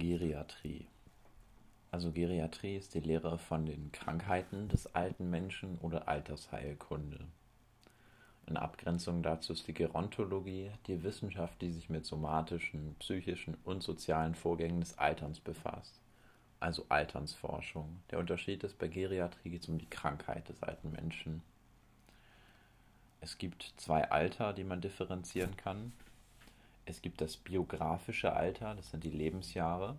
Geriatrie. Also Geriatrie ist die Lehre von den Krankheiten des alten Menschen oder Altersheilkunde. In Abgrenzung dazu ist die Gerontologie die Wissenschaft, die sich mit somatischen, psychischen und sozialen Vorgängen des Alterns befasst. Also Alternsforschung. Der Unterschied ist, bei Geriatrie geht es um die Krankheit des alten Menschen. Es gibt zwei Alter, die man differenzieren kann. Es gibt das biografische Alter, das sind die Lebensjahre.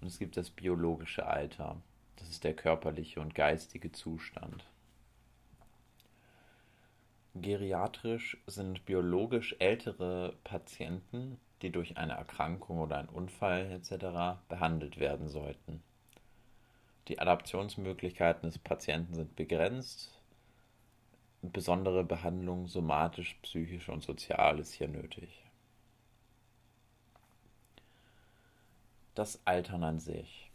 Und es gibt das biologische Alter, das ist der körperliche und geistige Zustand. Geriatrisch sind biologisch ältere Patienten, die durch eine Erkrankung oder einen Unfall etc. behandelt werden sollten. Die Adaptionsmöglichkeiten des Patienten sind begrenzt. Besondere Behandlung somatisch, psychisch und sozial ist hier nötig. Das Altern an sich.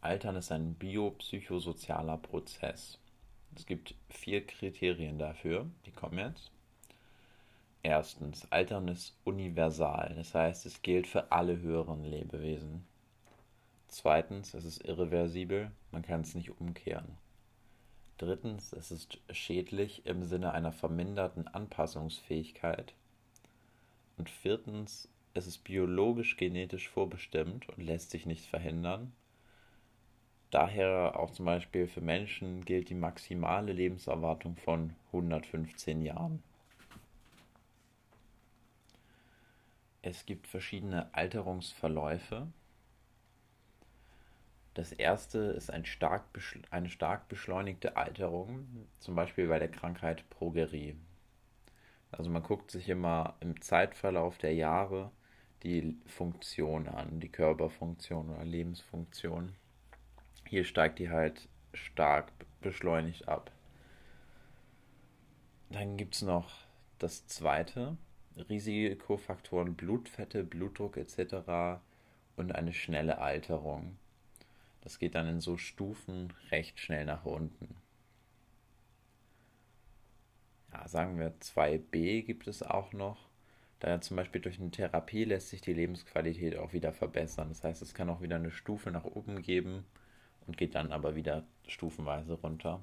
Altern ist ein biopsychosozialer Prozess. Es gibt vier Kriterien dafür, die kommen jetzt. Erstens, Altern ist universal, das heißt, es gilt für alle höheren Lebewesen. Zweitens, es ist irreversibel, man kann es nicht umkehren. Drittens, es ist schädlich im Sinne einer verminderten Anpassungsfähigkeit. Und viertens, es ist biologisch genetisch vorbestimmt und lässt sich nicht verhindern. Daher auch zum Beispiel für Menschen gilt die maximale Lebenserwartung von 115 Jahren. Es gibt verschiedene Alterungsverläufe. Das erste ist ein stark eine stark beschleunigte Alterung, zum Beispiel bei der Krankheit Progerie. Also man guckt sich immer im Zeitverlauf der Jahre die Funktion an, die Körperfunktion oder Lebensfunktion. Hier steigt die halt stark beschleunigt ab. Dann gibt es noch das zweite, Risikofaktoren Blutfette, Blutdruck etc. und eine schnelle Alterung. Das geht dann in so Stufen recht schnell nach unten. Ja, sagen wir 2b gibt es auch noch. Da zum Beispiel durch eine Therapie lässt sich die Lebensqualität auch wieder verbessern. Das heißt, es kann auch wieder eine Stufe nach oben geben und geht dann aber wieder stufenweise runter.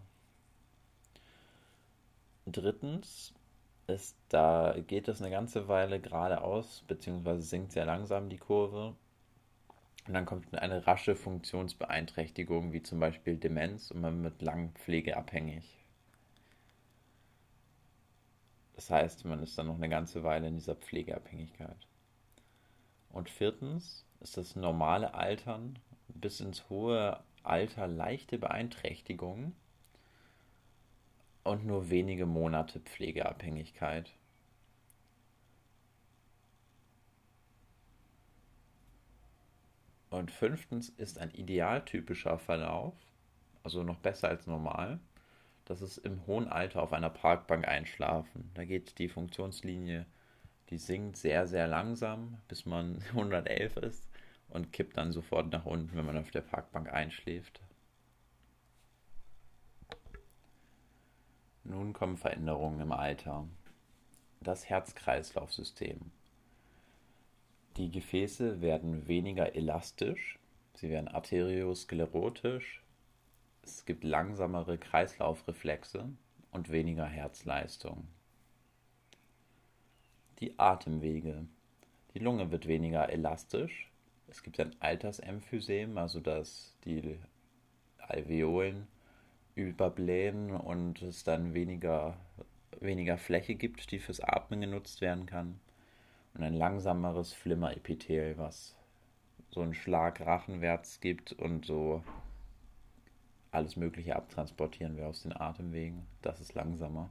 Drittens ist, da geht es eine ganze Weile geradeaus, beziehungsweise sinkt sehr langsam die Kurve. Und dann kommt eine rasche Funktionsbeeinträchtigung, wie zum Beispiel Demenz, und man wird lang pflegeabhängig. Das heißt, man ist dann noch eine ganze Weile in dieser Pflegeabhängigkeit. Und viertens ist das normale Altern bis ins hohe Alter leichte Beeinträchtigungen und nur wenige Monate Pflegeabhängigkeit. Und fünftens ist ein idealtypischer Verlauf, also noch besser als normal, das ist im hohen Alter auf einer Parkbank einschlafen. Da geht die Funktionslinie, die sinkt sehr, sehr langsam, bis man 111 ist und kippt dann sofort nach unten, wenn man auf der Parkbank einschläft. Nun kommen Veränderungen im Alter. Das Herz-Kreislauf-System. Die Gefäße werden weniger elastisch, sie werden arteriosklerotisch, es gibt langsamere Kreislaufreflexe und weniger Herzleistung. Die Atemwege. Die Lunge wird weniger elastisch. Es gibt ein Altersemphysem, also dass die Alveolen überblähen und es dann weniger, weniger Fläche gibt, die fürs Atmen genutzt werden kann. Und ein langsameres Flimmerepithel, was so einen Schlag rachenwärts gibt und so alles Mögliche abtransportieren wir aus den Atemwegen. Das ist langsamer.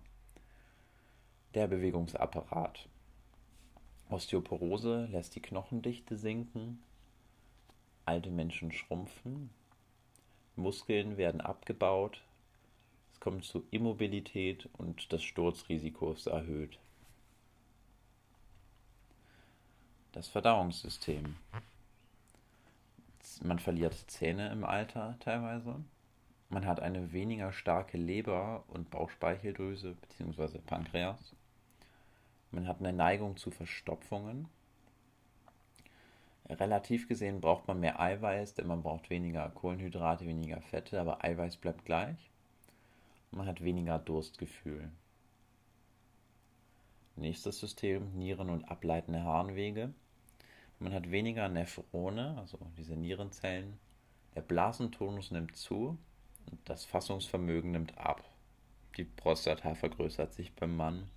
Der Bewegungsapparat. Osteoporose lässt die Knochendichte sinken. Alte Menschen schrumpfen. Muskeln werden abgebaut. Es kommt zu Immobilität und das Sturzrisiko ist erhöht. Das Verdauungssystem. Man verliert Zähne im Alter teilweise. Man hat eine weniger starke Leber und Bauchspeicheldrüse bzw. Pankreas. Man hat eine Neigung zu Verstopfungen. Relativ gesehen braucht man mehr Eiweiß, denn man braucht weniger Kohlenhydrate, weniger Fette, aber Eiweiß bleibt gleich. Man hat weniger Durstgefühl. Nächstes System, Nieren und ableitende Harnwege. Man hat weniger Nephrone, also diese Nierenzellen. Der Blasentonus nimmt zu das Fassungsvermögen nimmt ab. Die Prostata vergrößert sich beim Mann.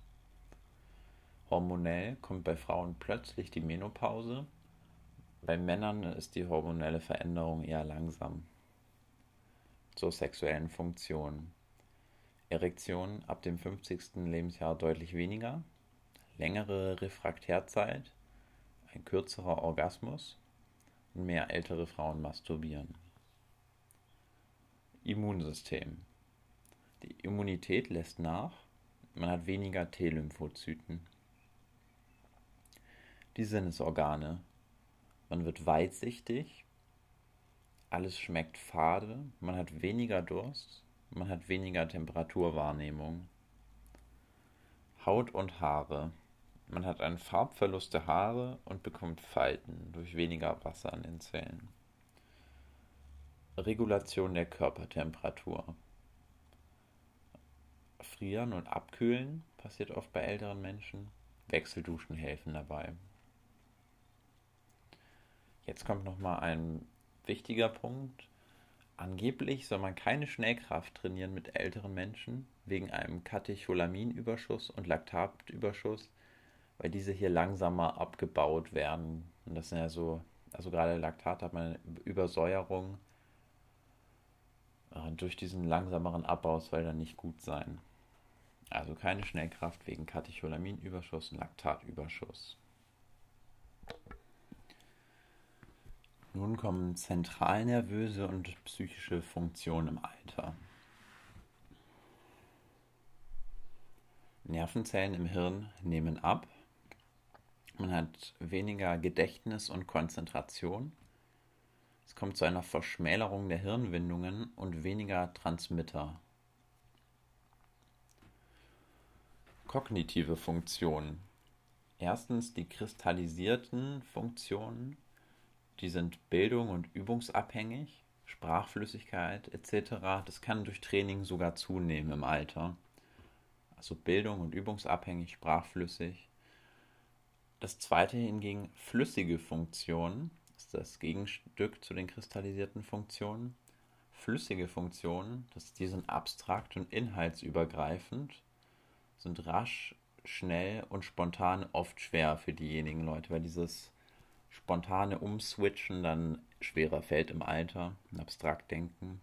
Hormonell kommt bei Frauen plötzlich die Menopause. Bei Männern ist die hormonelle Veränderung eher langsam. Zur sexuellen Funktion. Erektion ab dem 50. Lebensjahr deutlich weniger, längere Refraktärzeit, ein kürzerer Orgasmus und mehr ältere Frauen masturbieren. Immunsystem. Die Immunität lässt nach, man hat weniger T-Lymphozyten. Die Sinnesorgane. Man wird weitsichtig, alles schmeckt fade, man hat weniger Durst, man hat weniger Temperaturwahrnehmung. Haut und Haare. Man hat einen Farbverlust der Haare und bekommt Falten durch weniger Wasser an den Zellen. Regulation der Körpertemperatur. Frieren und Abkühlen passiert oft bei älteren Menschen. Wechselduschen helfen dabei. Jetzt kommt noch mal ein wichtiger Punkt. Angeblich soll man keine Schnellkraft trainieren mit älteren Menschen wegen einem Katecholaminüberschuss und Laktatüberschuss, weil diese hier langsamer abgebaut werden. Und das sind ja so, also gerade Laktat hat man eine Übersäuerung. Und durch diesen langsameren Abbau soll dann nicht gut sein. Also keine Schnellkraft wegen Katecholaminüberschuss und Laktatüberschuss. Nun kommen zentralnervöse und psychische Funktionen im Alter. Nervenzellen im Hirn nehmen ab. Man hat weniger Gedächtnis und Konzentration. Es kommt zu einer Verschmälerung der Hirnwindungen und weniger Transmitter. Kognitive Funktionen. Erstens die kristallisierten Funktionen die sind bildung- und übungsabhängig, Sprachflüssigkeit etc. Das kann durch Training sogar zunehmen im Alter. Also Bildung und übungsabhängig, sprachflüssig. Das zweite hingegen flüssige Funktionen das Gegenstück zu den kristallisierten Funktionen. Flüssige Funktionen, das, die sind abstrakt und inhaltsübergreifend, sind rasch, schnell und spontan oft schwer für diejenigen Leute, weil dieses spontane Umswitchen dann schwerer fällt im Alter, abstrakt denken.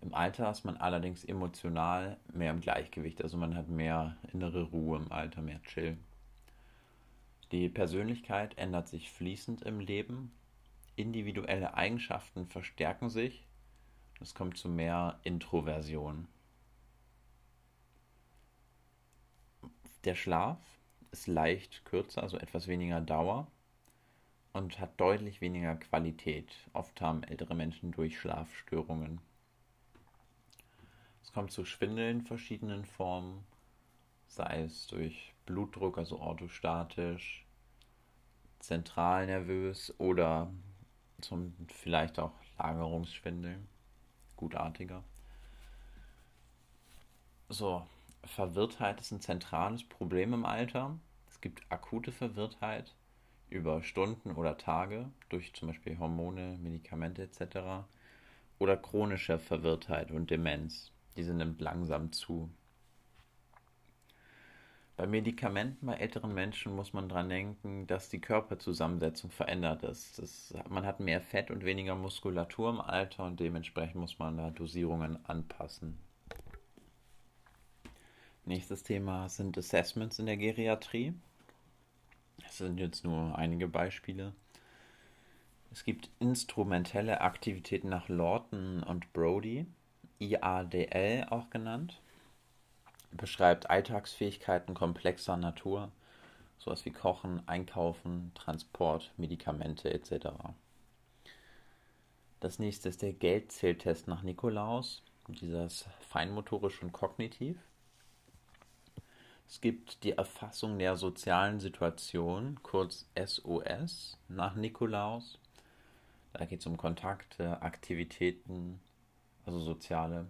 Im Alter ist man allerdings emotional mehr im Gleichgewicht, also man hat mehr innere Ruhe im Alter, mehr Chill. Die Persönlichkeit ändert sich fließend im Leben, individuelle Eigenschaften verstärken sich, es kommt zu mehr Introversion. Der Schlaf ist leicht kürzer, also etwas weniger Dauer und hat deutlich weniger Qualität. Oft haben ältere Menschen durch Schlafstörungen. Es kommt zu Schwindeln in verschiedenen Formen, sei es durch Blutdruck, also orthostatisch, zentralnervös oder zum vielleicht auch Lagerungsschwindeln, gutartiger. So, Verwirrtheit ist ein zentrales Problem im Alter. Es gibt akute Verwirrtheit über Stunden oder Tage durch zum Beispiel Hormone, Medikamente etc. Oder chronische Verwirrtheit und Demenz. Diese nimmt langsam zu. Bei Medikamenten bei älteren Menschen muss man daran denken, dass die Körperzusammensetzung verändert ist. Das, man hat mehr Fett und weniger Muskulatur im Alter und dementsprechend muss man da Dosierungen anpassen. Nächstes Thema sind Assessments in der Geriatrie. Das sind jetzt nur einige Beispiele. Es gibt instrumentelle Aktivitäten nach Lawton und Brody, IADL auch genannt. Beschreibt Alltagsfähigkeiten komplexer Natur, sowas wie Kochen, Einkaufen, Transport, Medikamente etc. Das nächste ist der Geldzähltest nach Nikolaus. Dieser ist feinmotorisch und kognitiv. Es gibt die Erfassung der sozialen Situation, kurz SOS, nach Nikolaus. Da geht es um Kontakte, Aktivitäten, also soziale,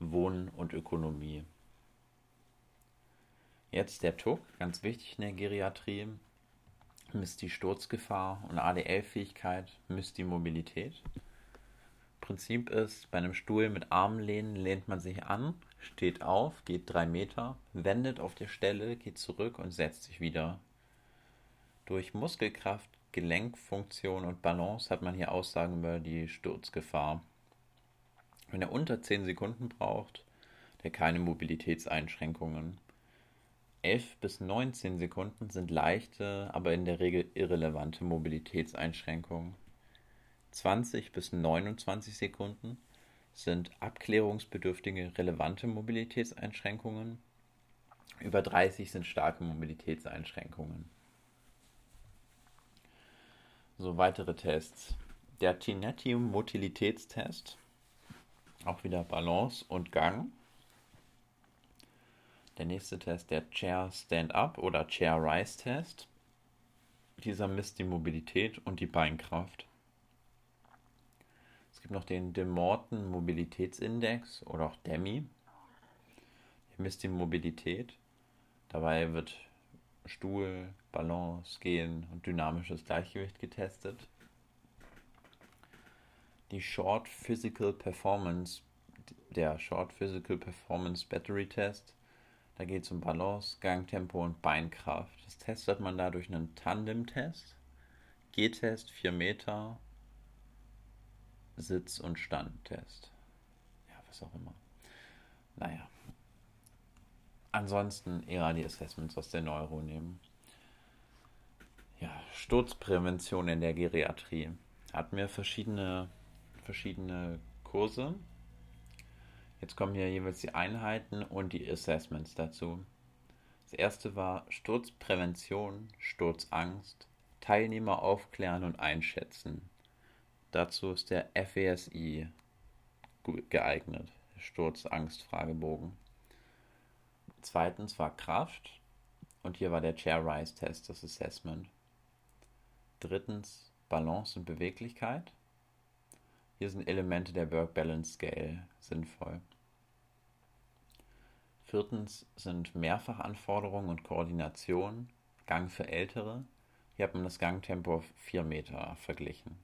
Wohnen und Ökonomie. Jetzt der TUC, ganz wichtig in der Geriatrie, misst die Sturzgefahr und ADL-Fähigkeit, misst die Mobilität. Prinzip ist, bei einem Stuhl mit Armlehnen lehnt man sich an, steht auf, geht drei Meter, wendet auf der Stelle, geht zurück und setzt sich wieder. Durch Muskelkraft, Gelenkfunktion und Balance hat man hier Aussagen über die Sturzgefahr. Wenn er unter 10 Sekunden braucht, der keine Mobilitätseinschränkungen. 11 bis 19 Sekunden sind leichte, aber in der Regel irrelevante Mobilitätseinschränkungen. 20 bis 29 Sekunden sind abklärungsbedürftige relevante Mobilitätseinschränkungen. Über 30 sind starke Mobilitätseinschränkungen. So weitere Tests. Der Tinetti Motilitätstest, auch wieder Balance und Gang. Der nächste Test, der Chair Stand-Up oder Chair Rise Test. Dieser misst die Mobilität und die Beinkraft. Es gibt noch den De Morton Mobilitätsindex oder auch DEMI. Der misst die Mobilität. Dabei wird Stuhl, Balance, Gehen und dynamisches Gleichgewicht getestet. Die Short Physical Performance, der Short Physical Performance Battery Test, da geht es um Balance, Gangtempo und Beinkraft. Das testet man da durch einen Tandem-Test, G-Test 4 Meter, Sitz- und Standtest. Ja, was auch immer. Naja. Ansonsten eher die Assessments aus der Neuro nehmen. Ja, Sturzprävention in der Geriatrie. Hatten wir verschiedene, verschiedene Kurse. Jetzt kommen hier jeweils die Einheiten und die Assessments dazu. Das erste war Sturzprävention, Sturzangst, Teilnehmer aufklären und einschätzen. Dazu ist der FESI geeignet, Sturzangst-Fragebogen. Zweitens war Kraft und hier war der Chair Rise Test, das Assessment. Drittens Balance und Beweglichkeit. Hier sind Elemente der Work Balance Scale sinnvoll. Viertens sind Mehrfachanforderungen und Koordination, Gang für Ältere. Hier hat man das Gangtempo auf 4 Meter verglichen.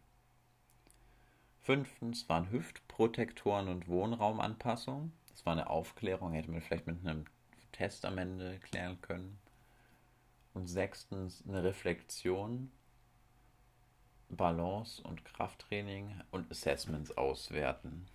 Fünftens waren Hüftprotektoren und Wohnraumanpassung. Das war eine Aufklärung, hätte man vielleicht mit einem Test am Ende klären können. Und sechstens eine Reflexion, Balance und Krafttraining und Assessments auswerten.